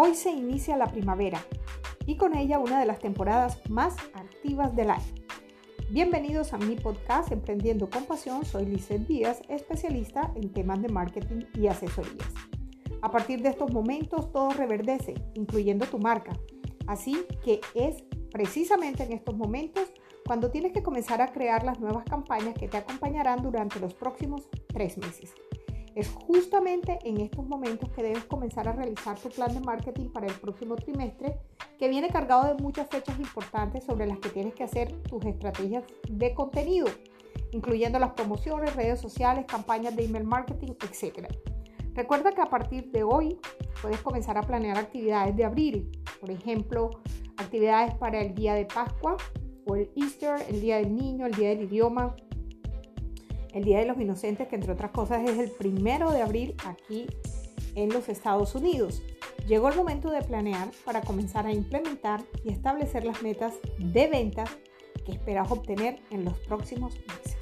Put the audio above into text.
Hoy se inicia la primavera y con ella una de las temporadas más activas del año. Bienvenidos a mi podcast Emprendiendo con Pasión. Soy Lizeth Díaz, especialista en temas de marketing y asesorías. A partir de estos momentos todo reverdece, incluyendo tu marca. Así que es precisamente en estos momentos cuando tienes que comenzar a crear las nuevas campañas que te acompañarán durante los próximos tres meses. Es justamente en estos momentos que debes comenzar a realizar tu plan de marketing para el próximo trimestre, que viene cargado de muchas fechas importantes sobre las que tienes que hacer tus estrategias de contenido, incluyendo las promociones, redes sociales, campañas de email marketing, etc. Recuerda que a partir de hoy puedes comenzar a planear actividades de abril, por ejemplo, actividades para el día de Pascua o el Easter, el día del niño, el día del idioma, el Día de los Inocentes, que entre otras cosas es el primero de abril aquí en los Estados Unidos. Llegó el momento de planear para comenzar a implementar y establecer las metas de ventas que esperas obtener en los próximos meses.